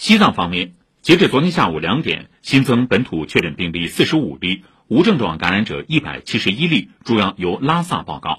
西藏方面截至昨天下午两点新增本土确诊病例四十五例无症状感染者一百七十一例主要由拉萨报告。